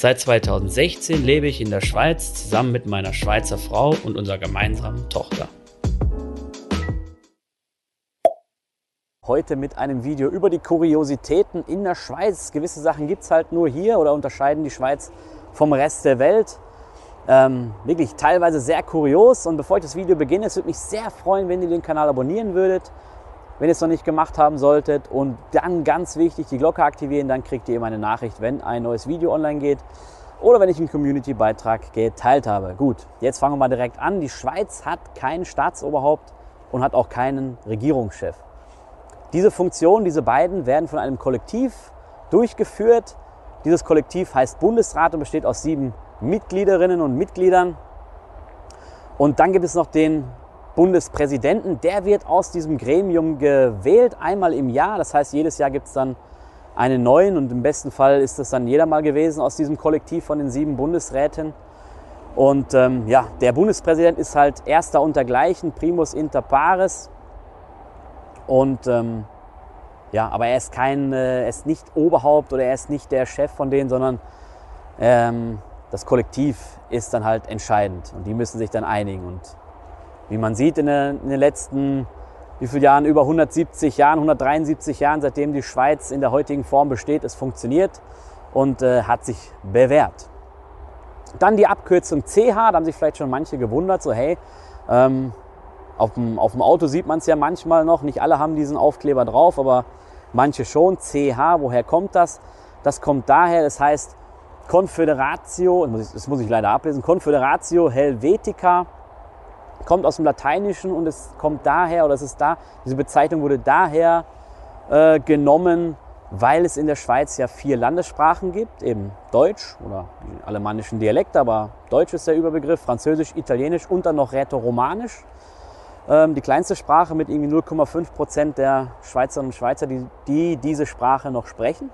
Seit 2016 lebe ich in der Schweiz zusammen mit meiner Schweizer Frau und unserer gemeinsamen Tochter. Heute mit einem Video über die Kuriositäten in der Schweiz. Gewisse Sachen gibt es halt nur hier oder unterscheiden die Schweiz vom Rest der Welt. Ähm, wirklich teilweise sehr kurios. Und bevor ich das Video beginne, es würde mich sehr freuen, wenn ihr den Kanal abonnieren würdet, wenn ihr es noch nicht gemacht haben solltet. Und dann ganz wichtig, die Glocke aktivieren, dann kriegt ihr immer eine Nachricht, wenn ein neues Video online geht oder wenn ich einen Community-Beitrag geteilt habe. Gut, jetzt fangen wir mal direkt an. Die Schweiz hat kein Staatsoberhaupt und hat auch keinen Regierungschef. Diese Funktionen, diese beiden, werden von einem Kollektiv durchgeführt. Dieses Kollektiv heißt Bundesrat und besteht aus sieben Mitgliederinnen und Mitgliedern. Und dann gibt es noch den Bundespräsidenten. Der wird aus diesem Gremium gewählt, einmal im Jahr. Das heißt, jedes Jahr gibt es dann einen neuen und im besten Fall ist es dann jeder mal gewesen aus diesem Kollektiv von den sieben Bundesräten. Und ähm, ja, der Bundespräsident ist halt erster untergleichen, primus inter pares. Und ähm, ja, aber er ist kein, äh, er ist nicht Oberhaupt oder er ist nicht der Chef von denen, sondern ähm, das Kollektiv ist dann halt entscheidend und die müssen sich dann einigen. Und wie man sieht in, der, in den letzten, wie viele Jahren, über 170 Jahren, 173 Jahren, seitdem die Schweiz in der heutigen Form besteht, es funktioniert und äh, hat sich bewährt. Dann die Abkürzung CH, da haben sich vielleicht schon manche gewundert, so hey, ähm, auf, dem, auf dem Auto sieht man es ja manchmal noch, nicht alle haben diesen Aufkleber drauf, aber manche schon. CH, woher kommt das? Das kommt daher, das heißt Confederatio, das muss ich leider ablesen, Confederatio Helvetica kommt aus dem Lateinischen und es kommt daher, oder es ist da, diese Bezeichnung wurde daher äh, genommen, weil es in der Schweiz ja vier Landessprachen gibt, eben Deutsch oder die alemannischen Dialekte, aber Deutsch ist der Überbegriff, Französisch, Italienisch und dann noch Rätoromanisch. Ähm, die kleinste Sprache mit irgendwie 0,5 Prozent der Schweizerinnen und Schweizer, die, die diese Sprache noch sprechen.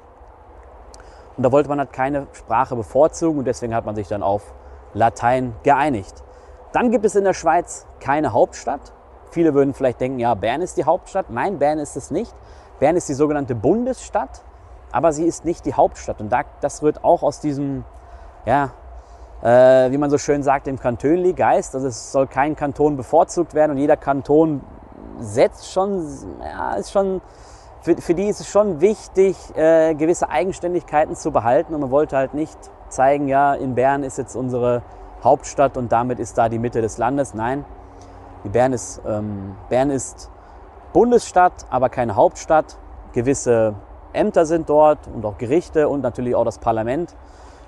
Und da wollte man halt keine Sprache bevorzugen und deswegen hat man sich dann auf Latein geeinigt. Dann gibt es in der Schweiz keine Hauptstadt. Viele würden vielleicht denken, ja, Bern ist die Hauptstadt. Nein, Bern ist es nicht. Bern ist die sogenannte Bundesstadt, aber sie ist nicht die Hauptstadt. Und das wird auch aus diesem, ja, äh, wie man so schön sagt, dem Kantönli-Geist. Also es soll kein Kanton bevorzugt werden und jeder Kanton setzt schon, ja, ist schon für, für die ist es schon wichtig, äh, gewisse Eigenständigkeiten zu behalten. Und man wollte halt nicht zeigen, ja, in Bern ist jetzt unsere Hauptstadt und damit ist da die Mitte des Landes. Nein, Bern, ist, ähm, Bern ist Bundesstadt, aber keine Hauptstadt. Gewisse Ämter sind dort und auch Gerichte und natürlich auch das Parlament,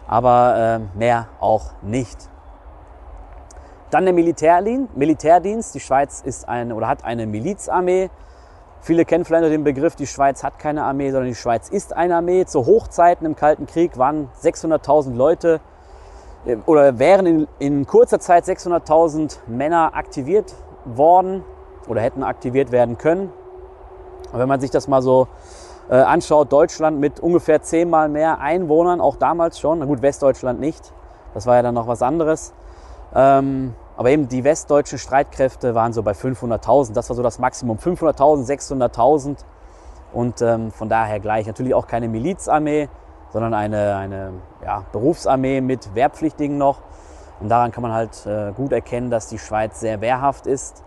aber äh, mehr auch nicht. Dann der Militärdienst. Die Schweiz ist eine oder hat eine Milizarmee. Viele kennen vielleicht den Begriff, die Schweiz hat keine Armee, sondern die Schweiz ist eine Armee. Zu Hochzeiten im Kalten Krieg waren 600.000 Leute oder wären in, in kurzer Zeit 600.000 Männer aktiviert worden oder hätten aktiviert werden können. Und wenn man sich das mal so äh, anschaut, Deutschland mit ungefähr zehnmal mehr Einwohnern, auch damals schon, na gut, Westdeutschland nicht, das war ja dann noch was anderes. Ähm, aber eben die westdeutschen Streitkräfte waren so bei 500.000. Das war so das Maximum. 500.000, 600.000. Und ähm, von daher gleich natürlich auch keine Milizarmee, sondern eine, eine ja, Berufsarmee mit Wehrpflichtigen noch. Und daran kann man halt äh, gut erkennen, dass die Schweiz sehr wehrhaft ist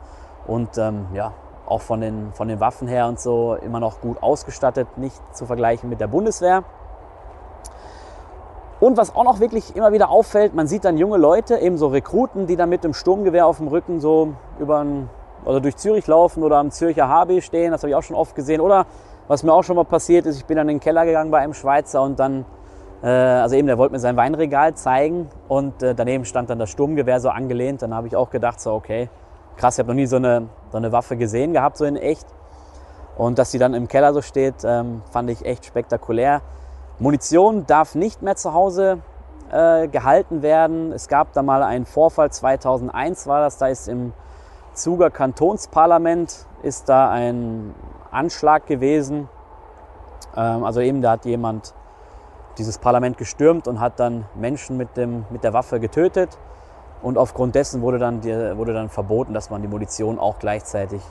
und ähm, ja, auch von den, von den Waffen her und so immer noch gut ausgestattet, nicht zu vergleichen mit der Bundeswehr. Und was auch noch wirklich immer wieder auffällt, man sieht dann junge Leute, eben so Rekruten, die dann mit dem Sturmgewehr auf dem Rücken so über ein, also durch Zürich laufen oder am Zürcher HB stehen. Das habe ich auch schon oft gesehen. Oder was mir auch schon mal passiert ist, ich bin dann in den Keller gegangen bei einem Schweizer und dann, äh, also eben, der wollte mir sein Weinregal zeigen und äh, daneben stand dann das Sturmgewehr so angelehnt. Dann habe ich auch gedacht, so okay, krass, ich habe noch nie so eine, so eine Waffe gesehen gehabt, so in echt. Und dass die dann im Keller so steht, ähm, fand ich echt spektakulär. Munition darf nicht mehr zu Hause äh, gehalten werden. Es gab da mal einen Vorfall, 2001 war das, da ist im Zuger Kantonsparlament ist da ein Anschlag gewesen. Ähm, also eben, da hat jemand dieses Parlament gestürmt und hat dann Menschen mit, dem, mit der Waffe getötet. Und aufgrund dessen wurde dann, wurde dann verboten, dass man die Munition auch gleichzeitig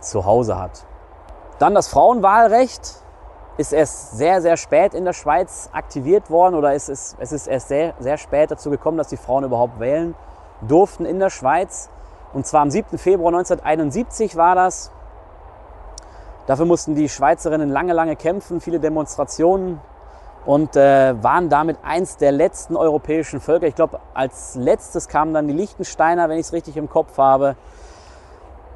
zu Hause hat. Dann das Frauenwahlrecht ist erst sehr, sehr spät in der Schweiz aktiviert worden oder es ist, es ist erst sehr, sehr spät dazu gekommen, dass die Frauen überhaupt wählen durften in der Schweiz. Und zwar am 7. Februar 1971 war das. Dafür mussten die Schweizerinnen lange, lange kämpfen, viele Demonstrationen und äh, waren damit eins der letzten europäischen Völker. Ich glaube, als letztes kamen dann die Liechtensteiner, wenn ich es richtig im Kopf habe.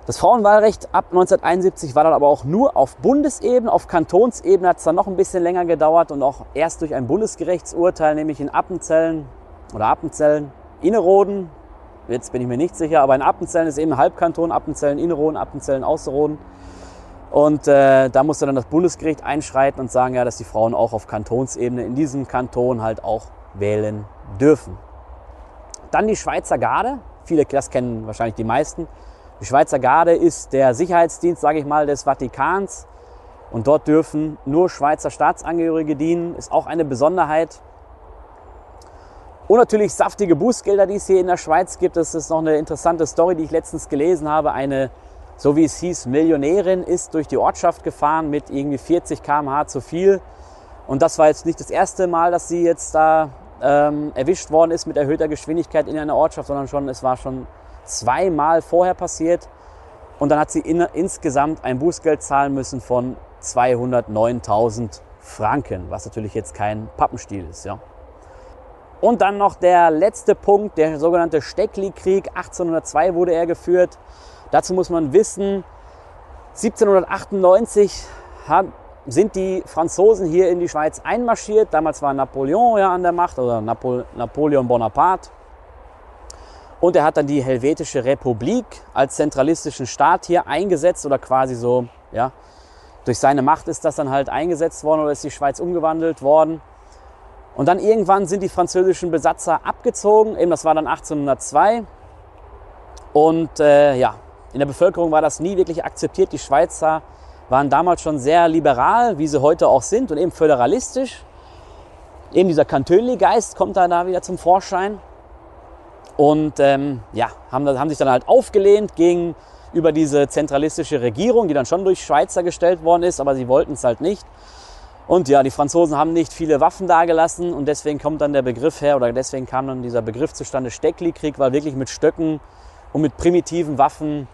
Das Frauenwahlrecht ab 1971 war dann aber auch nur auf Bundesebene, auf Kantonsebene hat es dann noch ein bisschen länger gedauert und auch erst durch ein Bundesgerichtsurteil, nämlich in Appenzellen oder Appenzellen, Inneroden, jetzt bin ich mir nicht sicher, aber in Appenzellen ist eben Halbkanton, Appenzellen, Inneroden, Appenzellen, Außerroden. Und äh, da musste dann das Bundesgericht einschreiten und sagen, ja, dass die Frauen auch auf Kantonsebene in diesem Kanton halt auch wählen dürfen. Dann die Schweizer Garde. Viele, das kennen wahrscheinlich die meisten. Die Schweizer Garde ist der Sicherheitsdienst, sage ich mal, des Vatikans. Und dort dürfen nur Schweizer Staatsangehörige dienen. Ist auch eine Besonderheit. Und natürlich saftige Bußgelder, die es hier in der Schweiz gibt. Das ist noch eine interessante Story, die ich letztens gelesen habe. Eine so wie es hieß, Millionärin ist durch die Ortschaft gefahren mit irgendwie 40 km/h zu viel. Und das war jetzt nicht das erste Mal, dass sie jetzt da ähm, erwischt worden ist mit erhöhter Geschwindigkeit in einer Ortschaft, sondern schon, es war schon zweimal vorher passiert. Und dann hat sie in, insgesamt ein Bußgeld zahlen müssen von 209.000 Franken, was natürlich jetzt kein Pappenstiel ist. Ja. Und dann noch der letzte Punkt, der sogenannte Steckli-Krieg. 1802 wurde er geführt. Dazu muss man wissen, 1798 haben, sind die Franzosen hier in die Schweiz einmarschiert. Damals war Napoleon ja an der Macht oder Napol Napoleon Bonaparte. Und er hat dann die Helvetische Republik als zentralistischen Staat hier eingesetzt oder quasi so, ja, durch seine Macht ist das dann halt eingesetzt worden oder ist die Schweiz umgewandelt worden. Und dann irgendwann sind die französischen Besatzer abgezogen, eben das war dann 1802. Und äh, ja, in der Bevölkerung war das nie wirklich akzeptiert. Die Schweizer waren damals schon sehr liberal, wie sie heute auch sind, und eben föderalistisch. Eben dieser Kantönli-Geist kommt da, da wieder zum Vorschein. Und ähm, ja, haben, haben sich dann halt aufgelehnt gegen über diese zentralistische Regierung, die dann schon durch Schweizer gestellt worden ist, aber sie wollten es halt nicht. Und ja, die Franzosen haben nicht viele Waffen dagelassen und deswegen kommt dann der Begriff her oder deswegen kam dann dieser Begriff zustande Steckli-Krieg, weil wirklich mit Stöcken und mit primitiven Waffen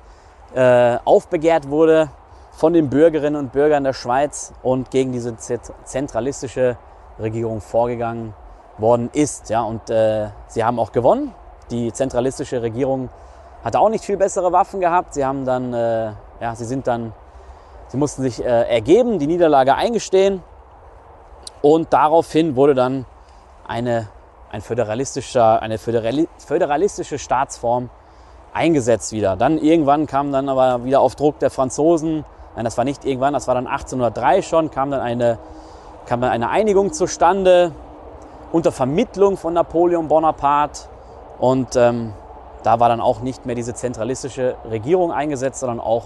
äh, aufbegehrt wurde von den Bürgerinnen und Bürgern der Schweiz und gegen diese zentralistische Regierung vorgegangen worden ist. Ja, und äh, sie haben auch gewonnen. Die zentralistische Regierung hatte auch nicht viel bessere Waffen gehabt. Sie haben dann, äh, ja, sie sind dann, sie mussten sich äh, ergeben, die Niederlage eingestehen und daraufhin wurde dann eine, ein föderalistischer, eine föderalistische Staatsform eingesetzt wieder. Dann irgendwann kam dann aber wieder auf Druck der Franzosen, nein, das war nicht irgendwann, das war dann 1803 schon, kam dann eine, kam dann eine Einigung zustande unter Vermittlung von Napoleon Bonaparte. Und ähm, da war dann auch nicht mehr diese zentralistische Regierung eingesetzt, sondern auch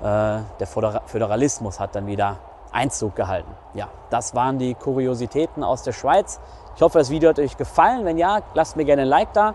äh, der Föderalismus hat dann wieder Einzug gehalten. Ja, das waren die Kuriositäten aus der Schweiz. Ich hoffe, das Video hat euch gefallen. Wenn ja, lasst mir gerne ein Like da.